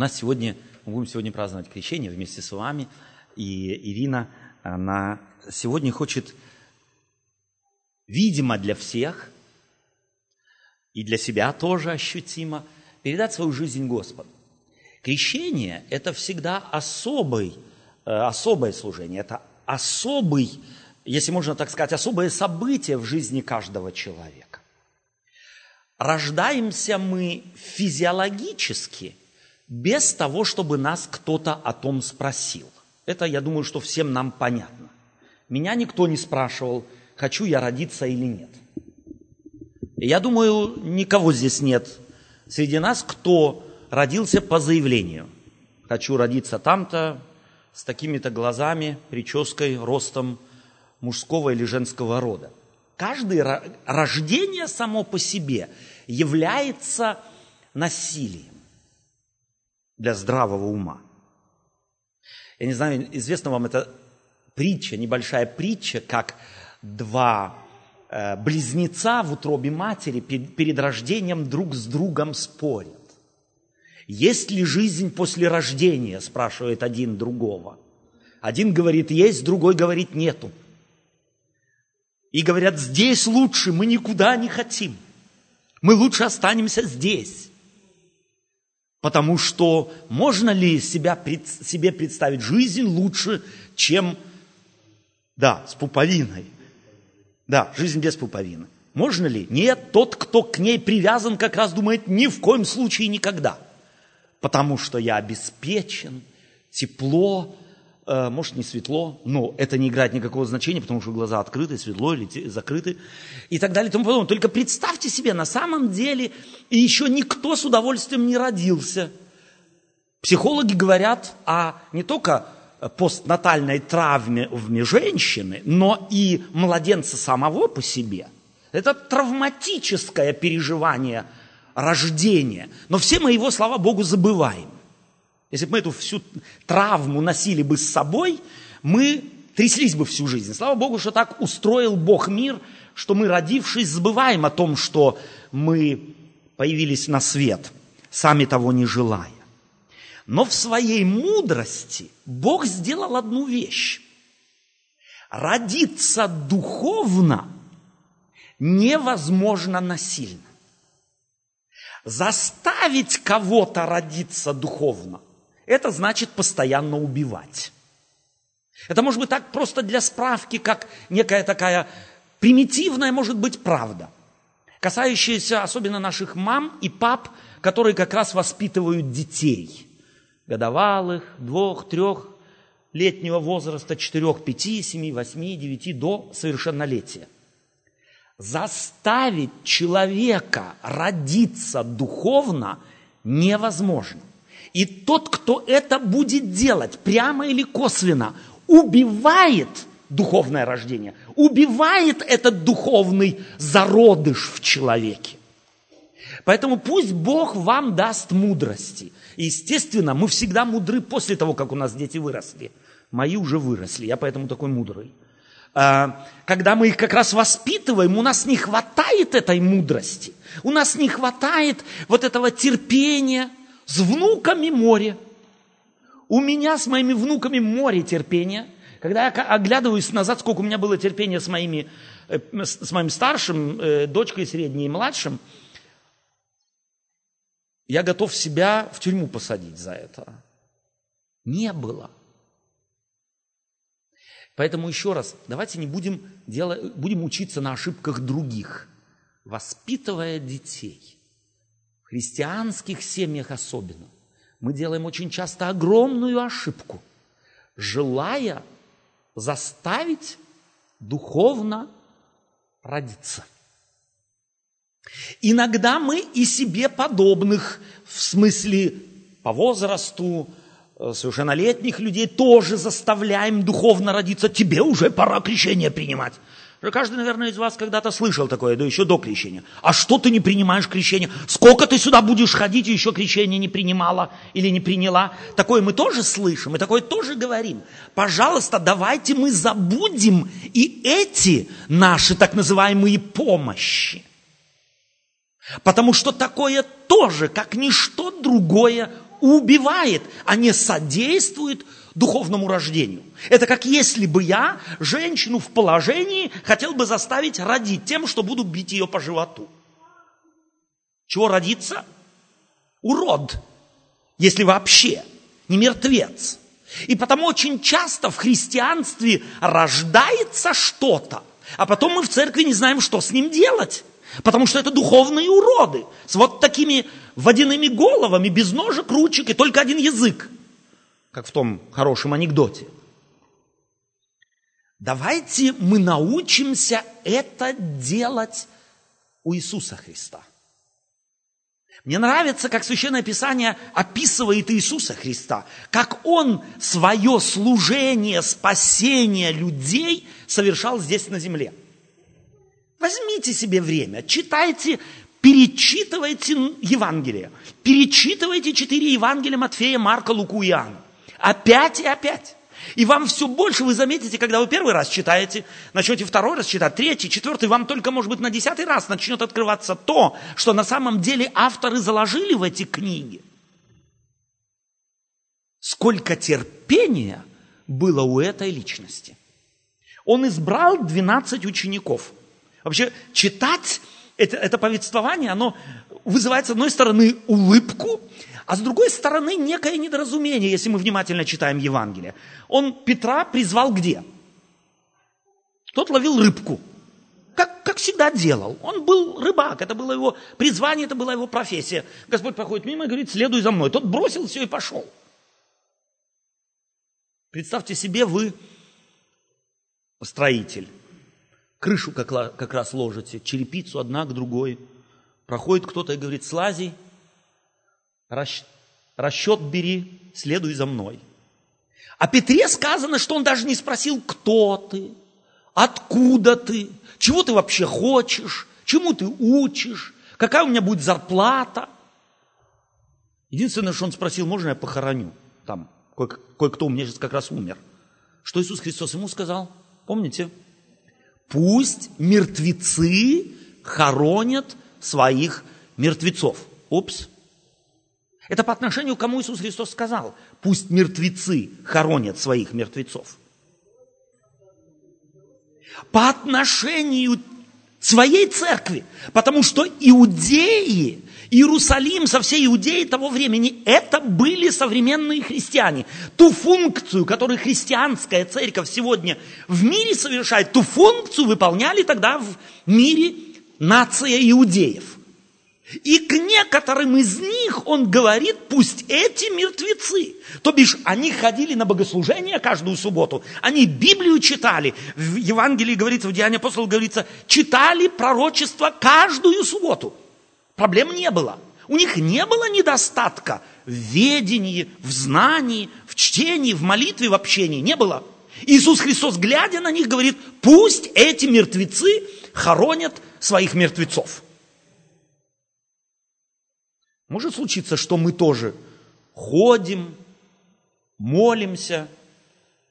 нас сегодня, мы будем сегодня праздновать крещение вместе с вами. И Ирина, она сегодня хочет, видимо, для всех, и для себя тоже ощутимо, передать свою жизнь Господу. Крещение – это всегда особый, э, особое служение, это особый, если можно так сказать, особое событие в жизни каждого человека. Рождаемся мы физиологически без того, чтобы нас кто-то о том спросил. Это, я думаю, что всем нам понятно. Меня никто не спрашивал, хочу я родиться или нет. Я думаю, никого здесь нет среди нас, кто родился по заявлению. Хочу родиться там-то, с такими-то глазами, прической, ростом мужского или женского рода. Каждое рождение само по себе является насилием для здравого ума. Я не знаю, известна вам эта притча, небольшая притча, как два э, близнеца в утробе матери перед рождением друг с другом спорят. Есть ли жизнь после рождения, спрашивает один другого. Один говорит есть, другой говорит нету. И говорят, здесь лучше, мы никуда не хотим. Мы лучше останемся здесь. Потому что можно ли себя, себе представить жизнь лучше, чем, да, с пуповиной? Да, жизнь без пуповины. Можно ли? Нет, тот, кто к ней привязан, как раз думает, ни в коем случае никогда – потому что я обеспечен, тепло, может не светло, но это не играет никакого значения, потому что глаза открыты, светло или закрыты и так далее и тому подобное. Только представьте себе, на самом деле еще никто с удовольствием не родился. Психологи говорят о не только постнатальной травме в женщины, но и младенца самого по себе. Это травматическое переживание – рождения. Но все мы его, слава Богу, забываем. Если бы мы эту всю травму носили бы с собой, мы тряслись бы всю жизнь. Слава Богу, что так устроил Бог мир, что мы, родившись, забываем о том, что мы появились на свет, сами того не желая. Но в своей мудрости Бог сделал одну вещь. Родиться духовно невозможно насильно. Заставить кого-то родиться духовно, это значит постоянно убивать. Это может быть так просто для справки, как некая такая примитивная, может быть, правда, касающаяся особенно наших мам и пап, которые как раз воспитывают детей, годовалых, двух, трех, летнего возраста, четырех, пяти, семи, восьми, девяти до совершеннолетия – заставить человека родиться духовно невозможно. И тот, кто это будет делать, прямо или косвенно, убивает духовное рождение, убивает этот духовный зародыш в человеке. Поэтому пусть Бог вам даст мудрости. Естественно, мы всегда мудры после того, как у нас дети выросли. Мои уже выросли, я поэтому такой мудрый. А, когда мы их как раз воспитываем, у нас не хватает этой мудрости, у нас не хватает вот этого терпения с внуками море. У меня с моими внуками море терпения. Когда я оглядываюсь назад, сколько у меня было терпения с, моими, э, с моим старшим, э, дочкой средней и младшим, я готов себя в тюрьму посадить за это. Не было. Поэтому еще раз, давайте не будем, делать, будем учиться на ошибках других, воспитывая детей. Христианских семьях особенно мы делаем очень часто огромную ошибку, желая заставить духовно родиться. Иногда мы и себе подобных, в смысле по возрасту, Э, совершеннолетних людей тоже заставляем духовно родиться. Тебе уже пора крещение принимать. Каждый, наверное, из вас когда-то слышал такое, да еще до крещения. А что ты не принимаешь крещение? Сколько ты сюда будешь ходить и еще крещение не принимала или не приняла? Такое мы тоже слышим и такое тоже говорим. Пожалуйста, давайте мы забудем и эти наши так называемые помощи. Потому что такое тоже, как ничто другое, убивает, а не содействует духовному рождению. Это как если бы я женщину в положении хотел бы заставить родить тем, что буду бить ее по животу. Чего родиться? Урод, если вообще, не мертвец. И потому очень часто в христианстве рождается что-то, а потом мы в церкви не знаем, что с ним делать. Потому что это духовные уроды с вот такими водяными головами, без ножек, ручек и только один язык. Как в том хорошем анекдоте. Давайте мы научимся это делать у Иисуса Христа. Мне нравится, как Священное Писание описывает Иисуса Христа, как Он свое служение, спасение людей совершал здесь на земле. Возьмите себе время, читайте, перечитывайте Евангелие, перечитывайте четыре Евангелия Матфея, Марка, Луку и Иоанна. Опять и опять. И вам все больше вы заметите, когда вы первый раз читаете, начнете второй раз читать, третий, четвертый, вам только, может быть, на десятый раз начнет открываться то, что на самом деле авторы заложили в эти книги. Сколько терпения было у этой личности. Он избрал 12 учеников. Вообще, читать это, это повествование, оно вызывает, с одной стороны, улыбку, а с другой стороны, некое недоразумение, если мы внимательно читаем Евангелие. Он Петра призвал где? Тот ловил рыбку. Как, как всегда делал. Он был рыбак, это было его призвание, это была его профессия. Господь проходит мимо и говорит, следуй за мной. Тот бросил все и пошел. Представьте себе, вы строитель. Крышу как, как раз ложите, черепицу одна к другой. Проходит кто-то и говорит, слази, расчет бери, следуй за мной. О Петре сказано, что он даже не спросил, кто ты, откуда ты, чего ты вообще хочешь, чему ты учишь, какая у меня будет зарплата. Единственное, что он спросил, можно я похороню? Там кое-кто у меня сейчас как раз умер. Что Иисус Христос ему сказал? Помните? Пусть мертвецы хоронят своих мертвецов. Упс, это по отношению к кому Иисус Христос сказал, пусть мертвецы хоронят своих мертвецов. По отношению своей церкви, потому что иудеи, Иерусалим со всей иудеей того времени, это были современные христиане. Ту функцию, которую христианская церковь сегодня в мире совершает, ту функцию выполняли тогда в мире нация иудеев – и к некоторым из них он говорит, пусть эти мертвецы, то бишь они ходили на богослужение каждую субботу, они Библию читали, в Евангелии говорится, в Деянии апостолов говорится, читали пророчество каждую субботу. Проблем не было. У них не было недостатка в ведении, в знании, в чтении, в молитве, в общении. Не было. Иисус Христос, глядя на них, говорит, пусть эти мертвецы хоронят своих мертвецов. Может случиться, что мы тоже ходим, молимся,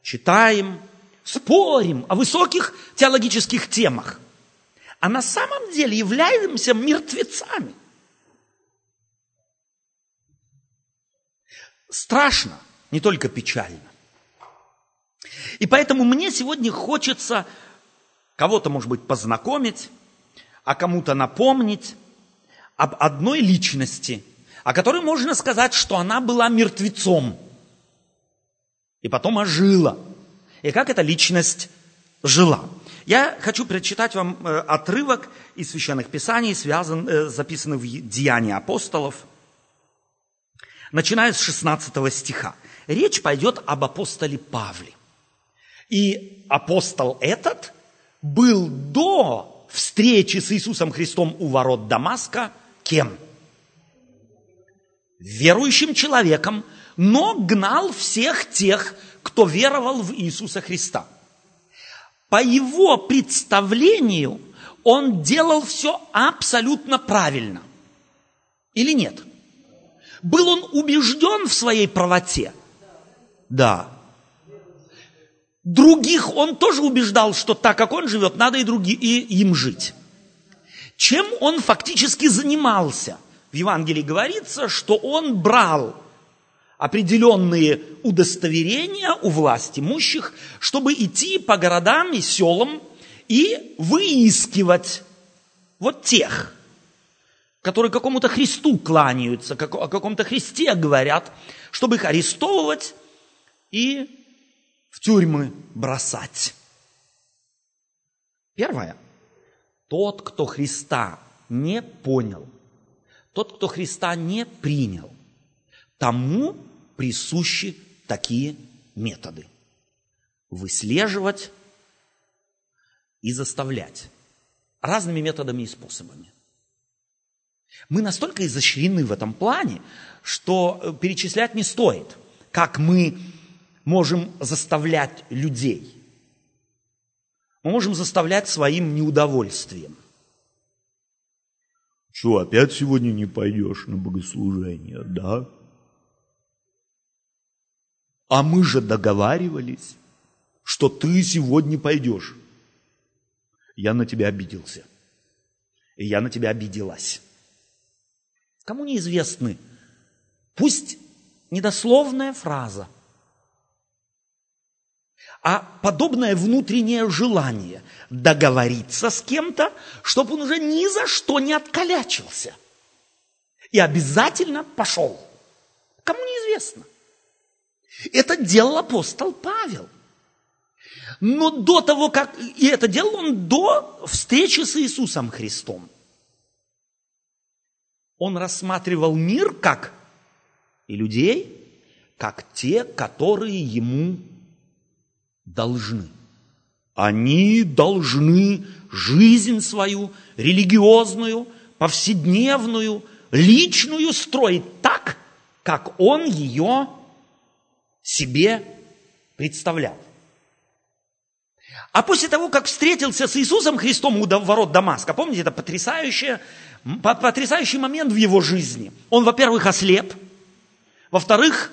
читаем, спорим о высоких теологических темах, а на самом деле являемся мертвецами. Страшно, не только печально. И поэтому мне сегодня хочется кого-то, может быть, познакомить, а кому-то напомнить об одной личности, о которой можно сказать, что она была мертвецом и потом ожила. И как эта личность жила. Я хочу прочитать вам э, отрывок из Священных Писаний, связан, э, записанный в Деянии апостолов, начиная с 16 стиха. Речь пойдет об апостоле Павле. И апостол этот был до встречи с Иисусом Христом у ворот Дамаска кем? Верующим человеком, но гнал всех тех, кто веровал в Иисуса Христа. По его представлению он делал все абсолютно правильно. Или нет? Был он убежден в своей правоте? Да. Других он тоже убеждал, что так, как он живет, надо и, други, и им жить. Чем он фактически занимался – в Евангелии говорится, что он брал определенные удостоверения у власть имущих, чтобы идти по городам и селам и выискивать вот тех, которые какому-то Христу кланяются, о каком-то Христе говорят, чтобы их арестовывать и в тюрьмы бросать. Первое. Тот, кто Христа не понял, тот, кто Христа не принял, тому присущи такие методы. Выслеживать и заставлять разными методами и способами. Мы настолько изощрены в этом плане, что э, перечислять не стоит, как мы можем заставлять людей. Мы можем заставлять своим неудовольствием. Что, опять сегодня не пойдешь на богослужение, да? А мы же договаривались, что ты сегодня пойдешь. Я на тебя обиделся. И я на тебя обиделась. Кому неизвестны? Пусть недословная фраза, а подобное внутреннее желание договориться с кем-то, чтобы он уже ни за что не откалячился. И обязательно пошел. Кому неизвестно. Это делал апостол Павел. Но до того, как... И это делал он до встречи с Иисусом Христом он рассматривал мир как и людей, как те, которые ему должны. Они должны жизнь свою, религиозную, повседневную, личную строить так, как он ее себе представлял. А после того, как встретился с Иисусом Христом у ворот Дамаска, помните, это потрясающее потрясающий момент в его жизни. Он, во-первых, ослеп, во-вторых,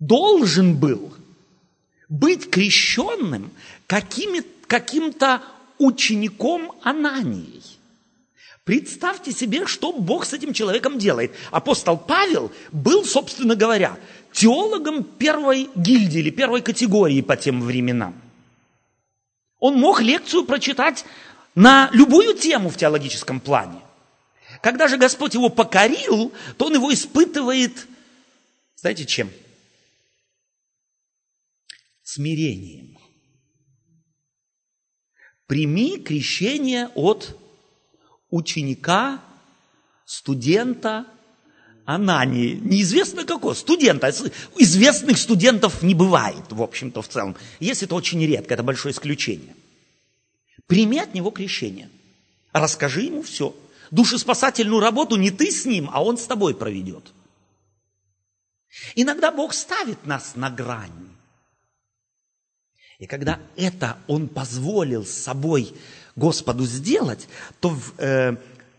должен был быть крещенным каким-то учеником Ананией. Представьте себе, что Бог с этим человеком делает. Апостол Павел был, собственно говоря, теологом первой гильдии или первой категории по тем временам. Он мог лекцию прочитать на любую тему в теологическом плане. Когда же Господь его покорил, то он его испытывает, знаете, чем? Смирением. Прими крещение от ученика, студента Анании. Неизвестно какого, студента. Известных студентов не бывает, в общем-то, в целом. Если это очень редко, это большое исключение – Прими от него крещение. Расскажи ему все. Душеспасательную работу не ты с ним, а он с тобой проведет. Иногда Бог ставит нас на грань. И когда это Он позволил собой Господу сделать, то в э,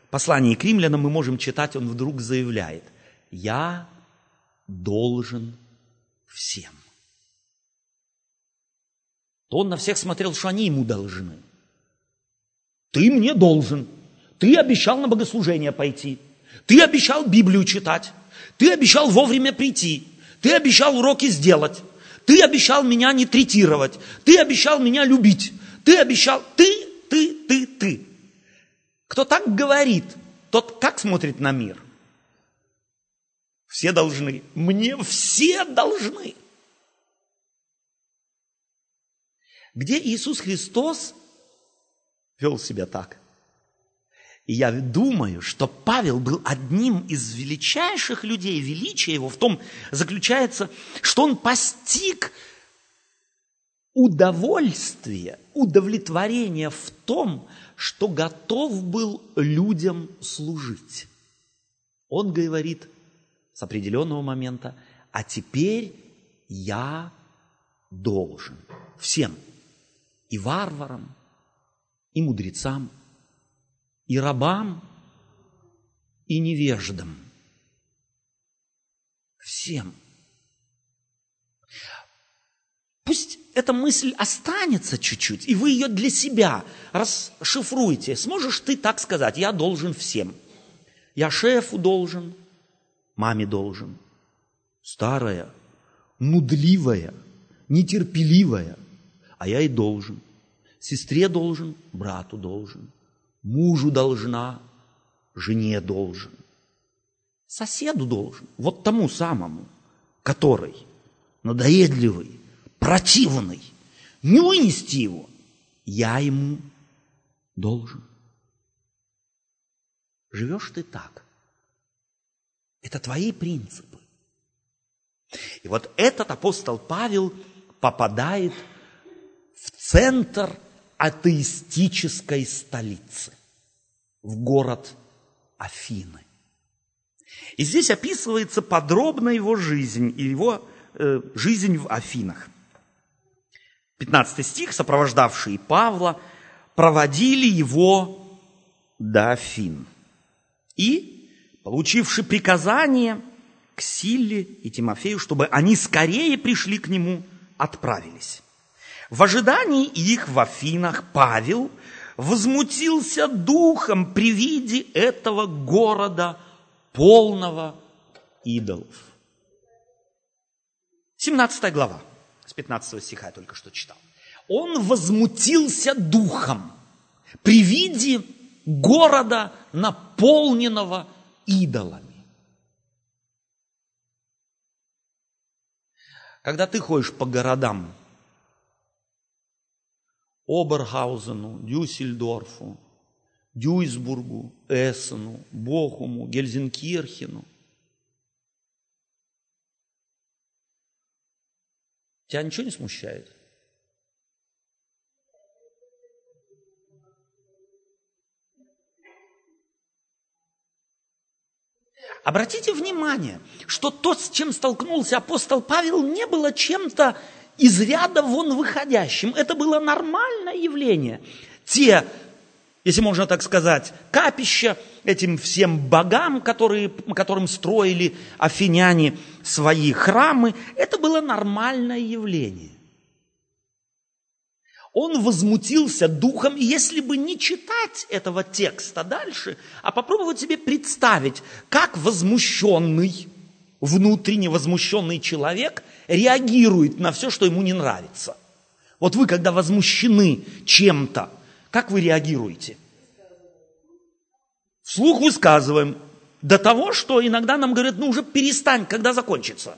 послании к римлянам мы можем читать, Он вдруг заявляет, «Я должен всем». То Он на всех смотрел, что они Ему должны. Ты мне должен. Ты обещал на богослужение пойти. Ты обещал Библию читать. Ты обещал вовремя прийти. Ты обещал уроки сделать. Ты обещал меня не третировать. Ты обещал меня любить. Ты обещал... Ты, ты, ты, ты. Кто так говорит, тот как смотрит на мир? Все должны. Мне все должны. Где Иисус Христос вел себя так. И я думаю, что Павел был одним из величайших людей. Величие его в том заключается, что он постиг удовольствие, удовлетворение в том, что готов был людям служить. Он говорит с определенного момента, а теперь я должен всем, и варварам, и мудрецам, и рабам, и невеждам. Всем. Пусть эта мысль останется чуть-чуть, и вы ее для себя расшифруете. Сможешь ты так сказать, я должен всем. Я шефу должен, маме должен, старая, нудливая, нетерпеливая, а я и должен. Сестре должен, брату должен, мужу должна, жене должен, соседу должен, вот тому самому, который надоедливый, противный, не вынести его, я ему должен. Живешь ты так. Это твои принципы. И вот этот апостол Павел попадает в центр атеистической столицы, в город Афины. И здесь описывается подробно его жизнь и его э, жизнь в Афинах. 15 стих, сопровождавшие Павла, проводили его до Афин. И, получивши приказание к Силле и Тимофею, чтобы они скорее пришли к нему, отправились. В ожидании их в Афинах Павел возмутился духом при виде этого города, полного идолов. 17 глава, с 15 стиха я только что читал. Он возмутился духом при виде города, наполненного идолами. Когда ты ходишь по городам, Оберхаузену, Дюссельдорфу, Дюйсбургу, Эссену, Бохуму, Гельзенкирхену. Тебя ничего не смущает? Обратите внимание, что то, с чем столкнулся апостол Павел, не было чем-то из ряда вон выходящим. Это было нормальное явление. Те, если можно так сказать, капища этим всем богам, которые, которым строили афиняне свои храмы, это было нормальное явление. Он возмутился духом, и если бы не читать этого текста дальше, а попробовать себе представить, как возмущенный, внутренне возмущенный человек реагирует на все, что ему не нравится. Вот вы, когда возмущены чем-то, как вы реагируете? Вслух высказываем. До того, что иногда нам говорят, ну уже перестань, когда закончится.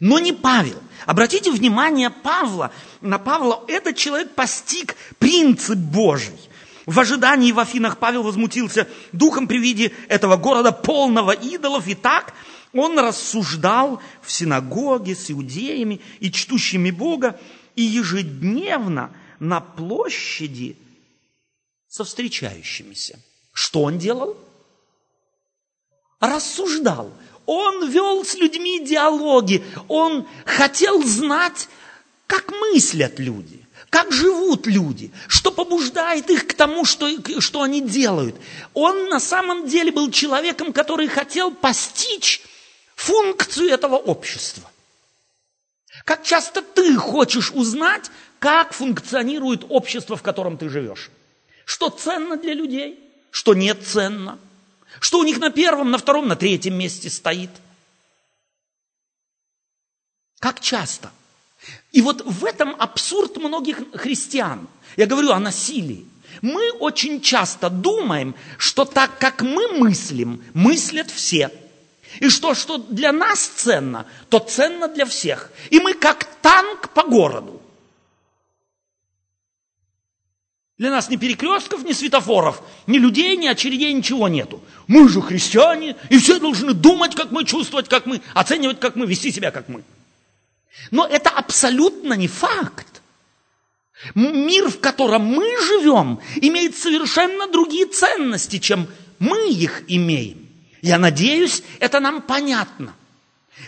Но не Павел. Обратите внимание Павла, на Павла этот человек постиг принцип Божий. В ожидании в Афинах Павел возмутился духом при виде этого города полного идолов. И так он рассуждал в синагоге с иудеями и чтущими Бога, и ежедневно на площади со встречающимися. Что он делал? Рассуждал. Он вел с людьми диалоги. Он хотел знать, как мыслят люди, как живут люди, что побуждает их к тому, что, что они делают. Он на самом деле был человеком, который хотел постичь функцию этого общества. Как часто ты хочешь узнать, как функционирует общество, в котором ты живешь? Что ценно для людей, что нет ценно, что у них на первом, на втором, на третьем месте стоит. Как часто? И вот в этом абсурд многих христиан. Я говорю о насилии. Мы очень часто думаем, что так, как мы мыслим, мыслят все. И что, что для нас ценно, то ценно для всех. И мы как танк по городу. Для нас ни перекрестков, ни светофоров, ни людей, ни очередей, ничего нету. Мы же христиане, и все должны думать, как мы, чувствовать, как мы, оценивать, как мы, вести себя, как мы. Но это абсолютно не факт. Мир, в котором мы живем, имеет совершенно другие ценности, чем мы их имеем. Я надеюсь, это нам понятно.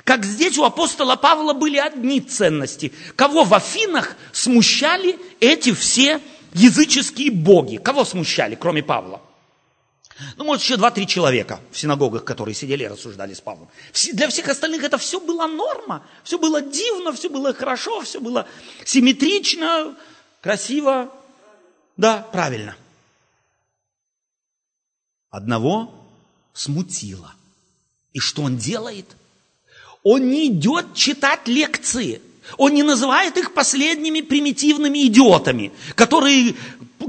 Как здесь у апостола Павла были одни ценности. Кого в Афинах смущали эти все языческие боги. Кого смущали, кроме Павла? Ну, может, еще два-три человека в синагогах, которые сидели и рассуждали с Павлом. Для всех остальных это все было норма, все было дивно, все было хорошо, все было симметрично, красиво. Да, правильно. Одного смутило. И что он делает? Он не идет читать лекции. Он не называет их последними примитивными идиотами, которые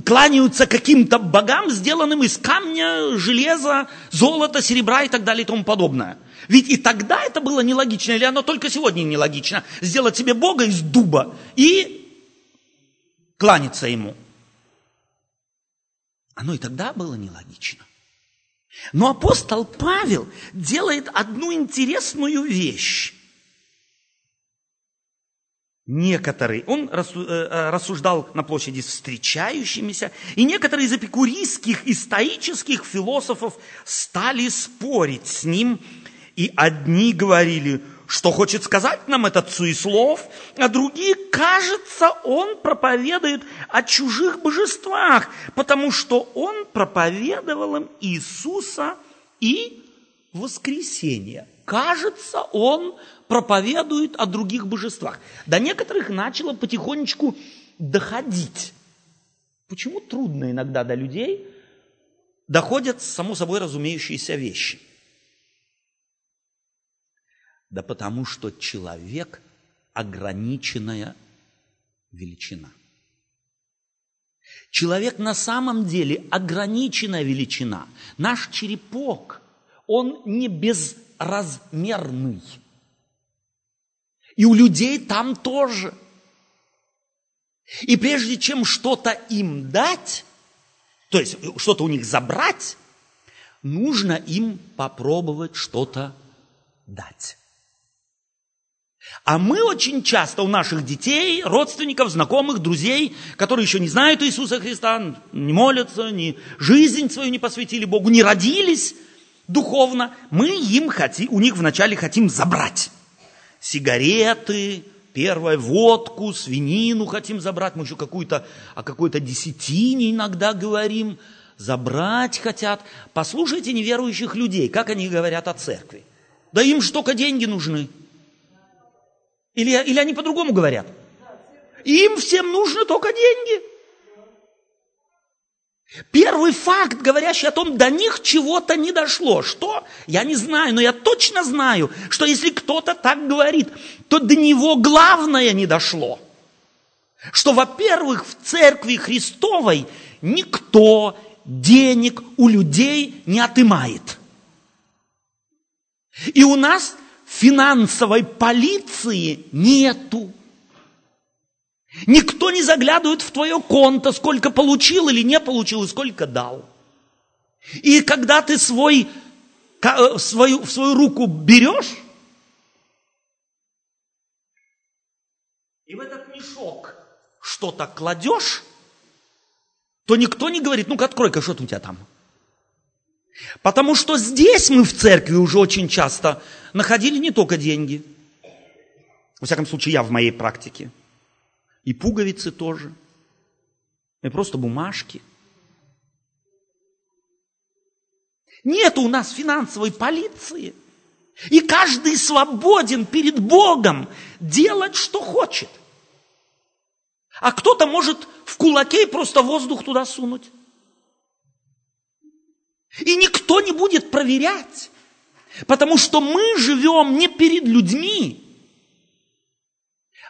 кланяются каким-то богам, сделанным из камня, железа, золота, серебра и так далее и тому подобное. Ведь и тогда это было нелогично, или оно только сегодня нелогично, сделать себе бога из дуба и кланяться ему. Оно и тогда было нелогично. Но апостол Павел делает одну интересную вещь. Некоторые, он э, э, рассуждал на площади с встречающимися, и некоторые из эпикурийских и стоических философов стали спорить с ним, и одни говорили, что хочет сказать нам этот суеслов, а другие, кажется, он проповедует о чужих божествах, потому что он проповедовал им Иисуса и воскресение. Кажется, он проповедует о других божествах. До некоторых начало потихонечку доходить. Почему трудно иногда до людей доходят само собой разумеющиеся вещи? Да потому что человек – ограниченная величина. Человек на самом деле ограниченная величина. Наш черепок, он не безразмерный – и у людей там тоже. И прежде чем что-то им дать, то есть что-то у них забрать, нужно им попробовать что-то дать. А мы очень часто у наших детей, родственников, знакомых, друзей, которые еще не знают Иисуса Христа, не молятся, ни жизнь свою не посвятили Богу, не родились духовно, мы им хотим, у них вначале хотим забрать сигареты, первое водку, свинину хотим забрать, мы еще какую-то, о какой-то десятине иногда говорим, забрать хотят. Послушайте неверующих людей, как они говорят о церкви. Да им же только деньги нужны. Или, или они по-другому говорят? Им всем нужны только деньги. Первый факт, говорящий о том, до них чего-то не дошло. Что? Я не знаю, но я точно знаю, что если кто-то так говорит, то до него главное не дошло. Что, во-первых, в церкви Христовой никто денег у людей не отымает. И у нас финансовой полиции нету. Никто не заглядывает в твое конто, сколько получил или не получил, и сколько дал. И когда ты свой, э, свою, в свою руку берешь, и в этот мешок что-то кладешь, то никто не говорит, ну-ка открой-ка, что у тебя там. Потому что здесь мы в церкви уже очень часто находили не только деньги. Во всяком случае, я в моей практике – и пуговицы тоже. И просто бумажки. Нет у нас финансовой полиции. И каждый свободен перед Богом делать, что хочет. А кто-то может в кулаке просто воздух туда сунуть. И никто не будет проверять. Потому что мы живем не перед людьми,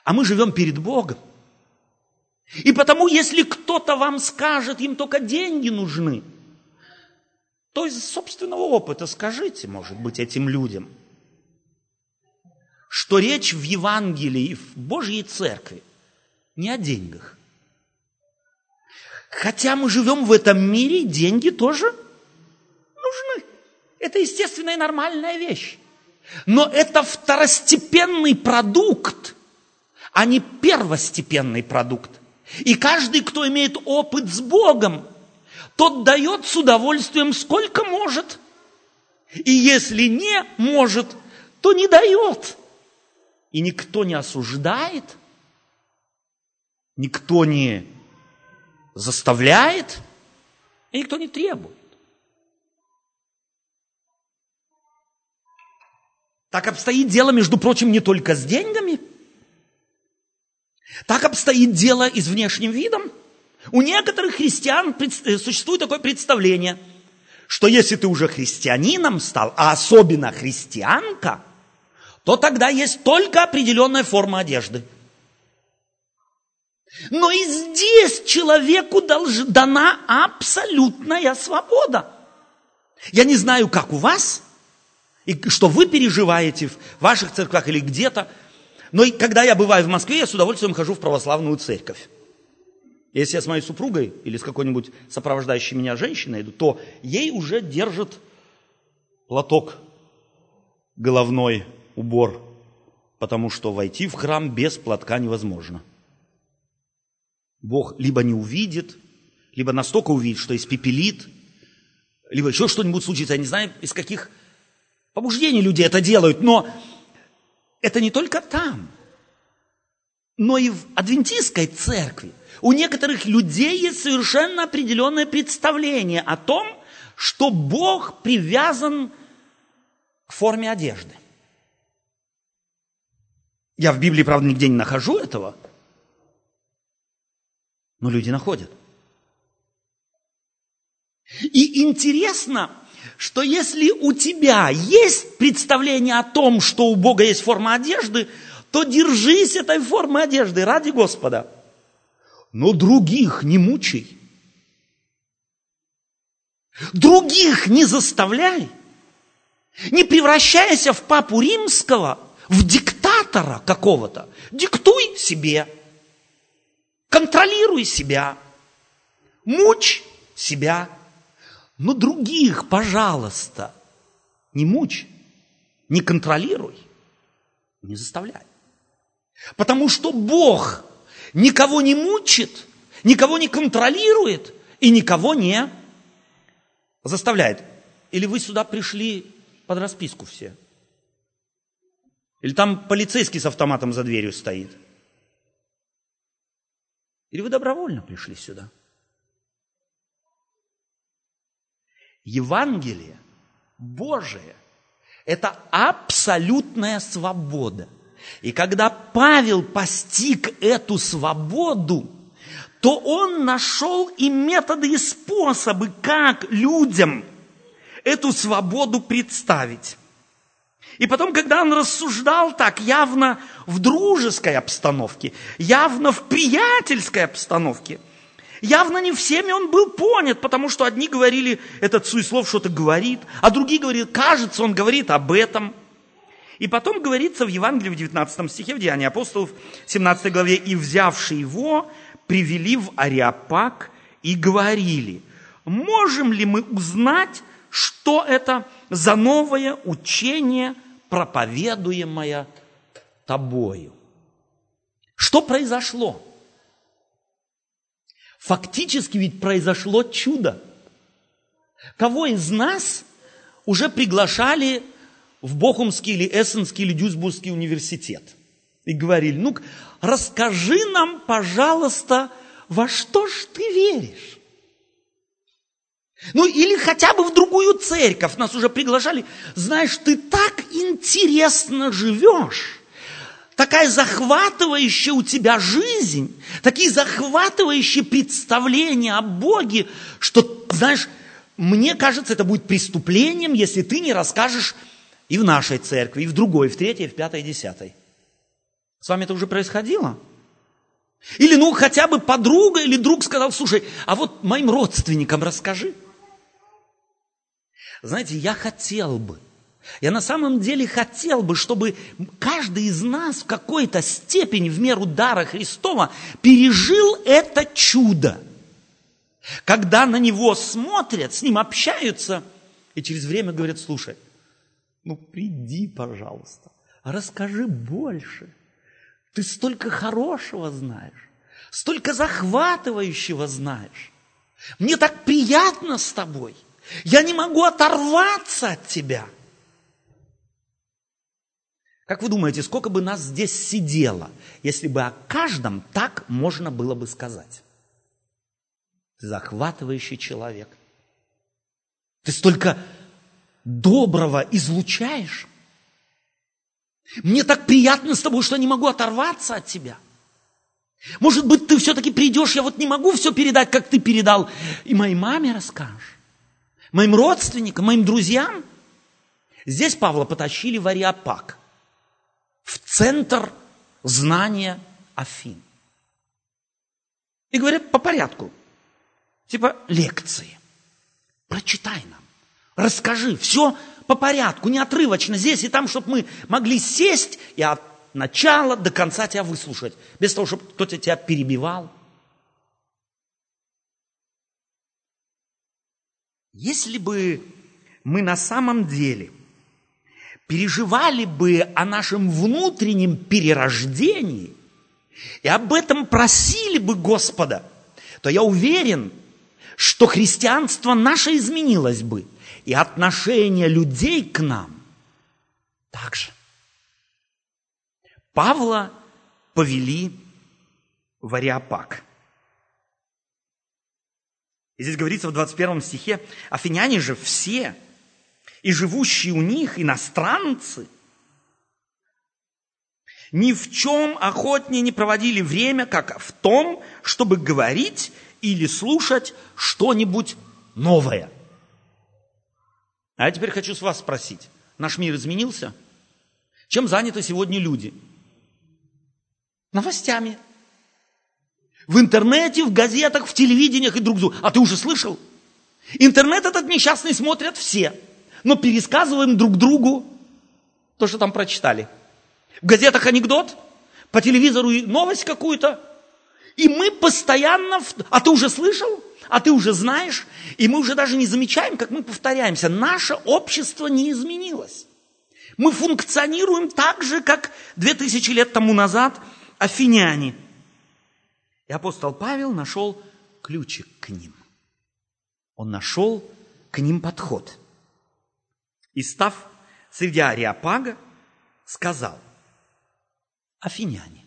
а мы живем перед Богом. И потому, если кто-то вам скажет, им только деньги нужны, то из собственного опыта скажите, может быть, этим людям, что речь в Евангелии, в Божьей Церкви не о деньгах. Хотя мы живем в этом мире, деньги тоже нужны. Это естественная и нормальная вещь. Но это второстепенный продукт, а не первостепенный продукт. И каждый, кто имеет опыт с Богом, тот дает с удовольствием сколько может. И если не может, то не дает. И никто не осуждает, никто не заставляет, и никто не требует. Так обстоит дело, между прочим, не только с деньгами – так обстоит дело и с внешним видом. У некоторых христиан э, существует такое представление, что если ты уже христианином стал, а особенно христианка, то тогда есть только определенная форма одежды. Но и здесь человеку дана абсолютная свобода. Я не знаю, как у вас, и что вы переживаете в ваших церквях или где-то, но когда я бываю в Москве, я с удовольствием хожу в православную церковь. Если я с моей супругой или с какой-нибудь сопровождающей меня женщиной иду, то ей уже держит платок головной убор, потому что войти в храм без платка невозможно. Бог либо не увидит, либо настолько увидит, что испепелит, либо еще что-нибудь случится. Я не знаю, из каких побуждений люди это делают, но это не только там, но и в адвентистской церкви. У некоторых людей есть совершенно определенное представление о том, что Бог привязан к форме одежды. Я в Библии, правда, нигде не нахожу этого, но люди находят. И интересно, что если у тебя есть представление о том, что у Бога есть форма одежды, то держись этой формы одежды ради Господа. Но других не мучай. Других не заставляй. Не превращайся в папу римского, в диктатора какого-то. Диктуй себе. Контролируй себя. Мучь себя. Но других, пожалуйста, не мучь, не контролируй, не заставляй. Потому что Бог никого не мучит, никого не контролирует и никого не заставляет. Или вы сюда пришли под расписку все? Или там полицейский с автоматом за дверью стоит? Или вы добровольно пришли сюда? Евангелие Божие – это абсолютная свобода. И когда Павел постиг эту свободу, то он нашел и методы, и способы, как людям эту свободу представить. И потом, когда он рассуждал так, явно в дружеской обстановке, явно в приятельской обстановке, явно не всеми он был понят, потому что одни говорили, этот суеслов что-то говорит, а другие говорили, кажется, он говорит об этом. И потом говорится в Евангелии в 19 стихе, в Деянии апостолов, 17 главе, «И взявши его, привели в Ариапак и говорили, можем ли мы узнать, что это за новое учение, проповедуемое тобою. Что произошло? Фактически ведь произошло чудо. Кого из нас уже приглашали в Бохумский или Эссенский или Дюсбургский университет и говорили, ну расскажи нам, пожалуйста, во что ж ты веришь? Ну или хотя бы в другую церковь нас уже приглашали. Знаешь, ты так интересно живешь. Такая захватывающая у тебя жизнь, такие захватывающие представления о Боге, что, знаешь, мне кажется, это будет преступлением, если ты не расскажешь и в нашей церкви, и в другой, и в третьей, и в пятой, и десятой. С вами это уже происходило? Или, ну, хотя бы подруга или друг сказал, слушай, а вот моим родственникам расскажи. Знаете, я хотел бы, я на самом деле хотел бы, чтобы каждый из нас в какой-то степени в меру дара Христова пережил это чудо. Когда на него смотрят, с ним общаются, и через время говорят, слушай, ну приди, пожалуйста, расскажи больше. Ты столько хорошего знаешь, столько захватывающего знаешь. Мне так приятно с тобой – я не могу оторваться от тебя. Как вы думаете, сколько бы нас здесь сидело, если бы о каждом так можно было бы сказать? Ты захватывающий человек. Ты столько доброго излучаешь. Мне так приятно с тобой, что не могу оторваться от тебя. Может быть, ты все-таки придешь, я вот не могу все передать, как ты передал, и моей маме расскажешь моим родственникам, моим друзьям. Здесь Павла потащили в Ариапак. Центр знания Афин. И говорят по порядку, типа лекции. Прочитай нам, расскажи, все по порядку, не отрывочно здесь и там, чтобы мы могли сесть и от начала до конца тебя выслушать, без того, чтобы кто-то тебя перебивал. Если бы мы на самом деле переживали бы о нашем внутреннем перерождении и об этом просили бы Господа, то я уверен, что христианство наше изменилось бы, и отношение людей к нам также. Павла повели в Ариапак. И здесь говорится в 21 стихе, афиняне же все, и живущие у них иностранцы, ни в чем охотнее не проводили время, как в том, чтобы говорить или слушать что-нибудь новое. А я теперь хочу с вас спросить. Наш мир изменился? Чем заняты сегодня люди? Новостями. В интернете, в газетах, в телевидениях и друг другу. А ты уже слышал? Интернет этот несчастный смотрят все. Но пересказываем друг другу то, что там прочитали. В газетах анекдот, по телевизору новость какую-то. И мы постоянно... А ты уже слышал? А ты уже знаешь? И мы уже даже не замечаем, как мы повторяемся. Наше общество не изменилось. Мы функционируем так же, как две тысячи лет тому назад афиняне. И апостол Павел нашел ключик к ним. Он нашел к ним подход. И став среди Ариапага, сказал, афиняне,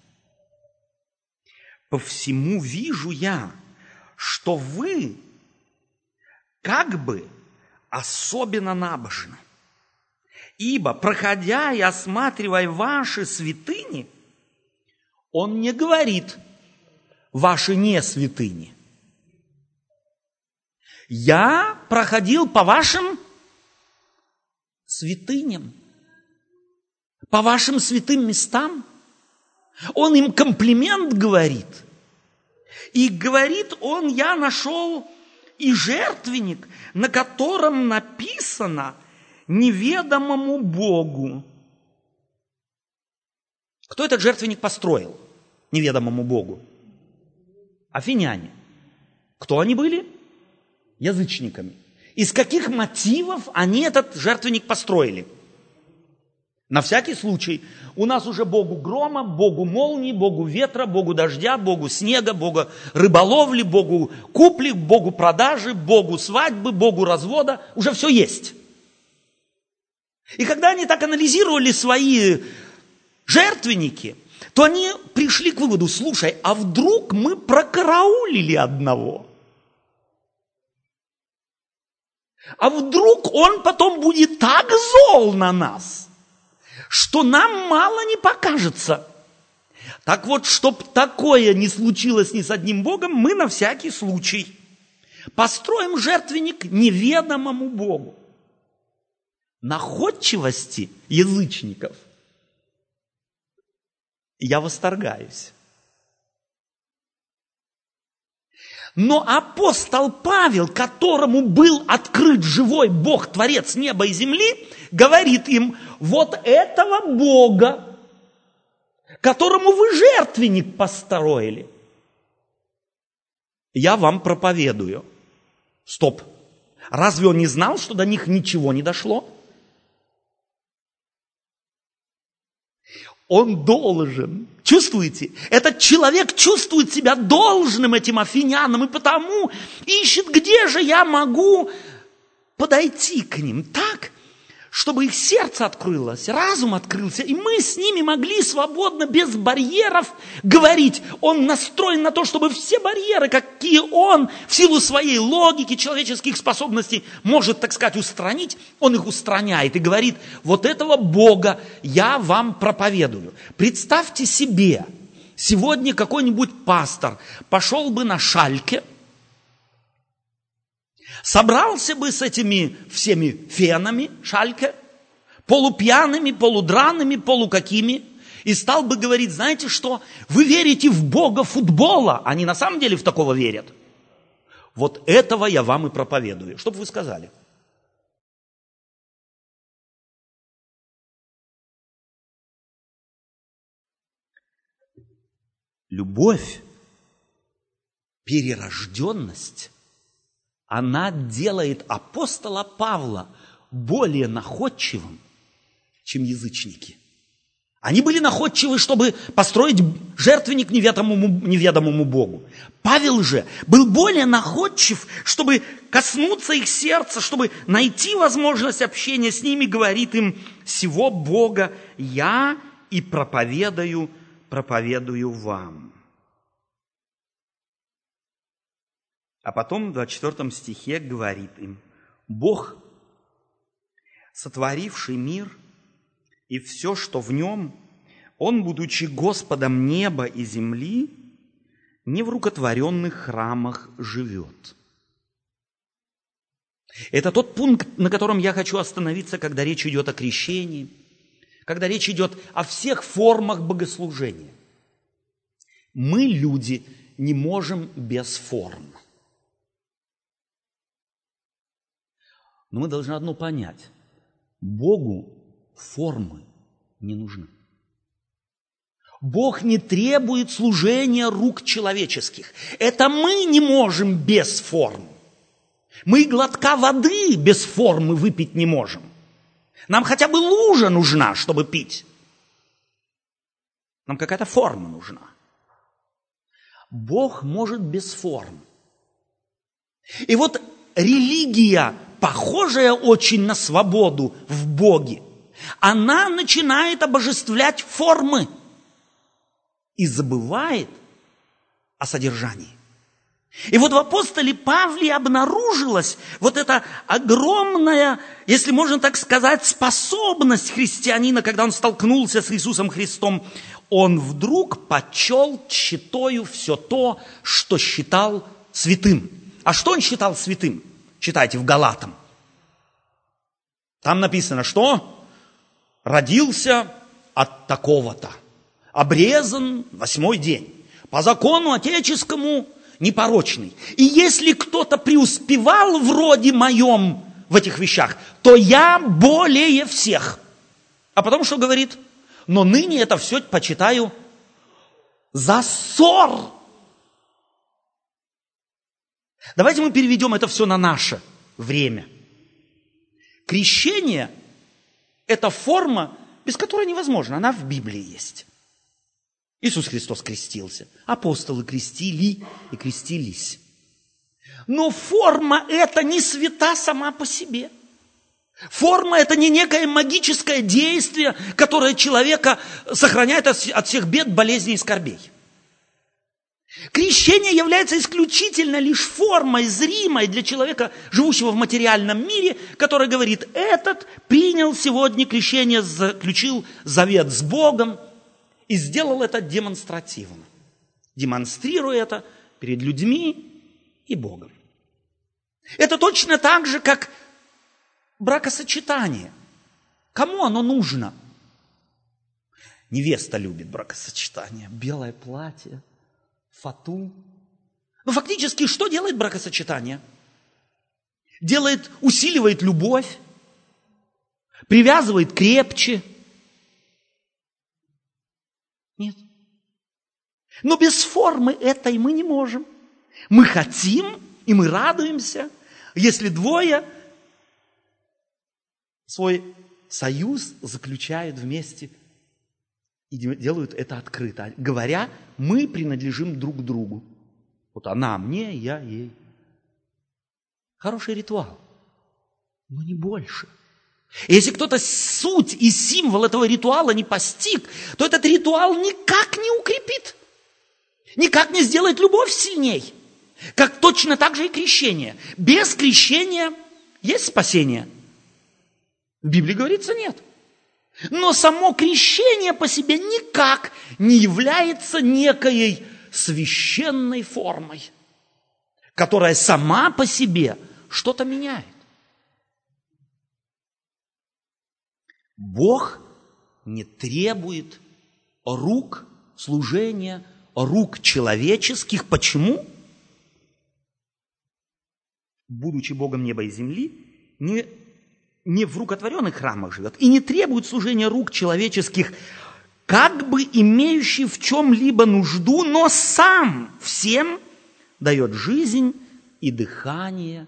по всему вижу я, что вы как бы особенно набожны. Ибо, проходя и осматривая ваши святыни, он не говорит ваши не святыни. Я проходил по вашим святыням, по вашим святым местам. Он им комплимент говорит. И говорит он, я нашел и жертвенник, на котором написано неведомому Богу. Кто этот жертвенник построил неведомому Богу? Афиняне. Кто они были? Язычниками. Из каких мотивов они этот жертвенник построили? На всякий случай, у нас уже Богу грома, Богу молнии, Богу ветра, Богу дождя, Богу снега, Богу рыболовли, Богу купли, Богу продажи, Богу свадьбы, Богу развода, уже все есть. И когда они так анализировали свои жертвенники, то они пришли к выводу, слушай, а вдруг мы прокараулили одного? А вдруг он потом будет так зол на нас – что нам мало не покажется. Так вот, чтобы такое не случилось ни с одним Богом, мы на всякий случай построим жертвенник неведомому Богу. Находчивости язычников я восторгаюсь. Но апостол Павел, которому был открыт живой Бог, Творец неба и земли, говорит им, вот этого Бога, которому вы жертвенник построили, я вам проповедую. Стоп. Разве он не знал, что до них ничего не дошло? Он должен. Чувствуете? Этот человек чувствует себя должным этим афинянам, и потому ищет, где же я могу подойти к ним так, чтобы их сердце открылось, разум открылся, и мы с ними могли свободно, без барьеров говорить. Он настроен на то, чтобы все барьеры, какие он в силу своей логики, человеческих способностей может, так сказать, устранить, он их устраняет и говорит, вот этого Бога я вам проповедую. Представьте себе, сегодня какой-нибудь пастор пошел бы на шальке – собрался бы с этими всеми фенами, шальке, полупьяными, полудраными, полукакими, и стал бы говорить, знаете что, вы верите в Бога футбола, они на самом деле в такого верят. Вот этого я вам и проповедую. Что бы вы сказали? Любовь, перерожденность, она делает апостола Павла более находчивым, чем язычники – они были находчивы, чтобы построить жертвенник неведомому, неведомому Богу. Павел же был более находчив, чтобы коснуться их сердца, чтобы найти возможность общения с ними, говорит им, всего Бога я и проповедую, проповедую вам. А потом в 24 стихе говорит им, Бог, сотворивший мир – и все, что в нем, он, будучи Господом неба и земли, не в рукотворенных храмах живет. Это тот пункт, на котором я хочу остановиться, когда речь идет о крещении, когда речь идет о всех формах богослужения. Мы, люди, не можем без форм. Но мы должны одно понять. Богу формы не нужны. Бог не требует служения рук человеческих. Это мы не можем без форм. Мы глотка воды без формы выпить не можем. Нам хотя бы лужа нужна, чтобы пить. Нам какая-то форма нужна. Бог может без форм. И вот религия, похожая очень на свободу в Боге – она начинает обожествлять формы и забывает о содержании. И вот в апостоле Павле обнаружилась вот эта огромная, если можно так сказать, способность христианина, когда он столкнулся с Иисусом Христом. Он вдруг почел читою все то, что считал святым. А что он считал святым? Читайте в Галатам. Там написано, что? родился от такого-то, обрезан восьмой день, по закону отеческому непорочный. И если кто-то преуспевал вроде моем в этих вещах, то я более всех. А потом что говорит? Но ныне это все почитаю за ссор. Давайте мы переведем это все на наше время. Крещение – это форма, без которой невозможно. Она в Библии есть. Иисус Христос крестился. Апостолы крестили и крестились. Но форма это не свята сама по себе. Форма это не некое магическое действие, которое человека сохраняет от всех бед, болезней и скорбей. Крещение является исключительно лишь формой зримой для человека, живущего в материальном мире, который говорит, этот принял сегодня крещение, заключил завет с Богом и сделал это демонстративно, демонстрируя это перед людьми и Богом. Это точно так же, как бракосочетание. Кому оно нужно? Невеста любит бракосочетание, белое платье – фату. Но фактически что делает бракосочетание? Делает, усиливает любовь, привязывает крепче. Нет. Но без формы этой мы не можем. Мы хотим, и мы радуемся, если двое свой союз заключают вместе и делают это открыто, говоря, мы принадлежим друг другу. Вот она мне, я ей. Хороший ритуал, но не больше. Если кто-то суть и символ этого ритуала не постиг, то этот ритуал никак не укрепит, никак не сделает любовь сильней. Как точно так же и крещение. Без крещения есть спасение. В Библии говорится нет. Но само крещение по себе никак не является некой священной формой, которая сама по себе что-то меняет. Бог не требует рук служения, рук человеческих. Почему? Будучи Богом неба и земли, не, не в рукотворенных храмах живет и не требует служения рук человеческих, как бы имеющий в чем-либо нужду, но сам всем дает жизнь и дыхание,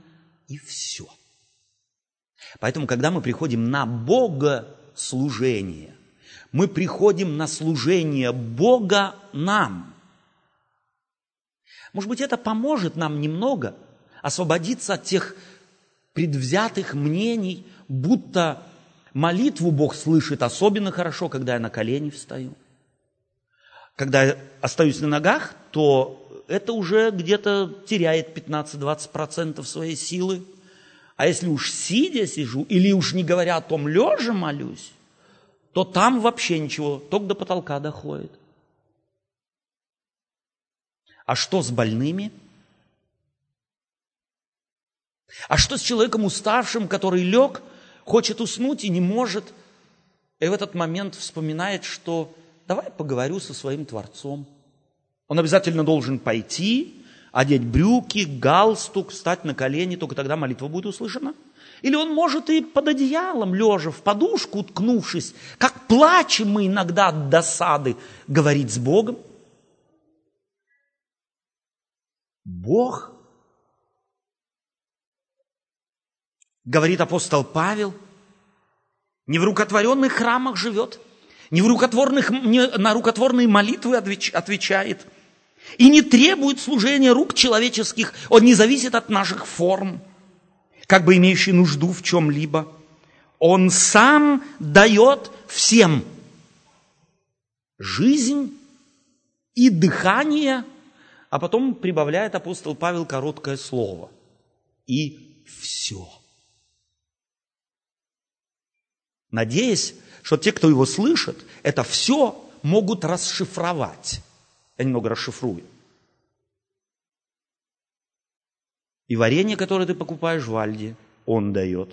и все. Поэтому, когда мы приходим на богослужение, мы приходим на служение Бога нам. Может быть, это поможет нам немного освободиться от тех предвзятых мнений, будто молитву Бог слышит особенно хорошо, когда я на колени встаю. Когда я остаюсь на ногах, то это уже где-то теряет 15-20% своей силы. А если уж сидя сижу, или уж не говоря о том, лежа молюсь, то там вообще ничего, только до потолка доходит. А что с больными? А что с человеком уставшим, который лег, хочет уснуть и не может, и в этот момент вспоминает, что давай поговорю со своим Творцом. Он обязательно должен пойти, одеть брюки, галстук, встать на колени, только тогда молитва будет услышана. Или он может и под одеялом, лежа в подушку, уткнувшись, как плачем мы иногда от досады, говорить с Богом. Бог, говорит апостол Павел, не в рукотворенных храмах живет, не, в рукотворных, не на рукотворные молитвы отвечает, и не требует служения рук человеческих, он не зависит от наших форм – как бы имеющий нужду в чем-либо. Он сам дает всем жизнь и дыхание, а потом прибавляет апостол Павел короткое слово. И все. Надеясь, что те, кто его слышит, это все могут расшифровать. Я немного расшифрую. И варенье, которое ты покупаешь в Альде, он дает.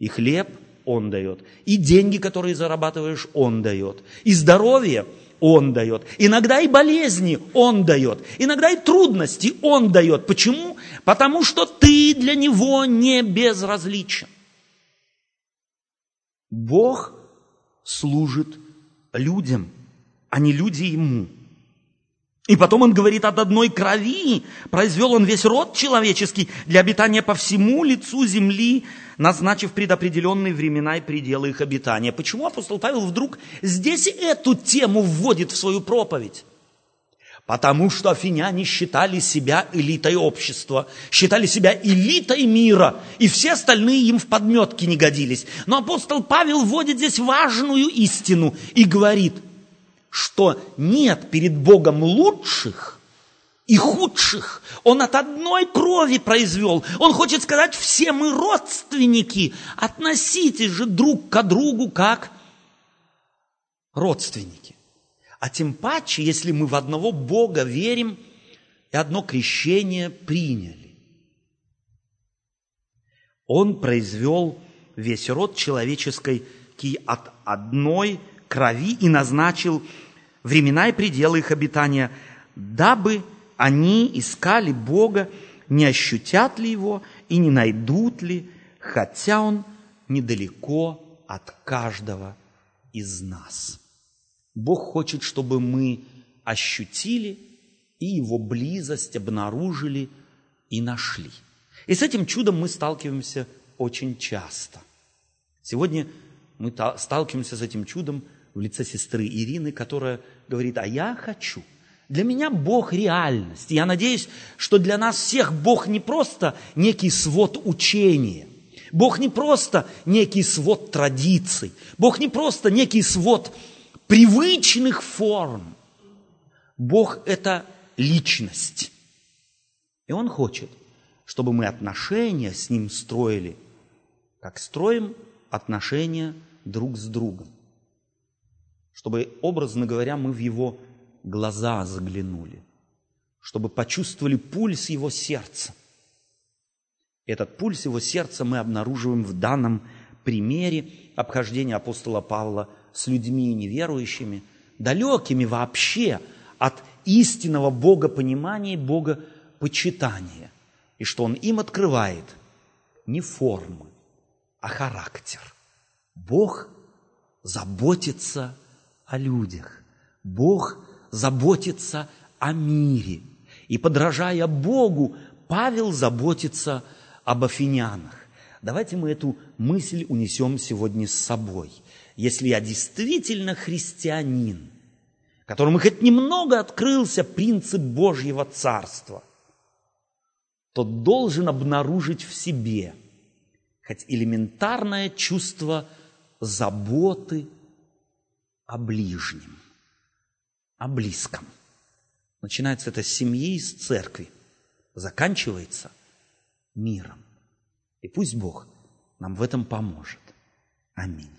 И хлеб он дает. И деньги, которые зарабатываешь, он дает. И здоровье он дает. Иногда и болезни он дает. Иногда и трудности он дает. Почему? Потому что ты для него не безразличен. Бог служит людям, а не люди ему. И потом он говорит, от одной крови произвел он весь род человеческий для обитания по всему лицу земли, назначив предопределенные времена и пределы их обитания. Почему апостол Павел вдруг здесь эту тему вводит в свою проповедь? Потому что афиняне считали себя элитой общества, считали себя элитой мира, и все остальные им в подметки не годились. Но апостол Павел вводит здесь важную истину и говорит – что нет перед Богом лучших и худших. Он от одной крови произвел. Он хочет сказать, все мы родственники. Относитесь же друг к другу как родственники. А тем паче, если мы в одного Бога верим и одно крещение приняли. Он произвел весь род человеческий от одной крови и назначил времена и пределы их обитания, дабы они искали Бога, не ощутят ли Его и не найдут ли, хотя Он недалеко от каждого из нас. Бог хочет, чтобы мы ощутили и Его близость обнаружили и нашли. И с этим чудом мы сталкиваемся очень часто. Сегодня мы сталкиваемся с этим чудом в лице сестры Ирины, которая говорит, а я хочу. Для меня Бог реальность. Я надеюсь, что для нас всех Бог не просто некий свод учения. Бог не просто некий свод традиций. Бог не просто некий свод привычных форм. Бог – это личность. И Он хочет, чтобы мы отношения с Ним строили, как строим отношения друг с другом чтобы, образно говоря, мы в его глаза заглянули, чтобы почувствовали пульс его сердца. Этот пульс его сердца мы обнаруживаем в данном примере обхождения апостола Павла с людьми неверующими, далекими вообще от истинного богопонимания и богопочитания. И что он им открывает не формы, а характер. Бог заботится о людях. Бог заботится о мире. И подражая Богу, Павел заботится об афинянах. Давайте мы эту мысль унесем сегодня с собой. Если я действительно христианин, которому хоть немного открылся принцип Божьего Царства, то должен обнаружить в себе хоть элементарное чувство заботы о ближнем, о близком. Начинается это с семьи, с церкви, заканчивается миром. И пусть Бог нам в этом поможет. Аминь.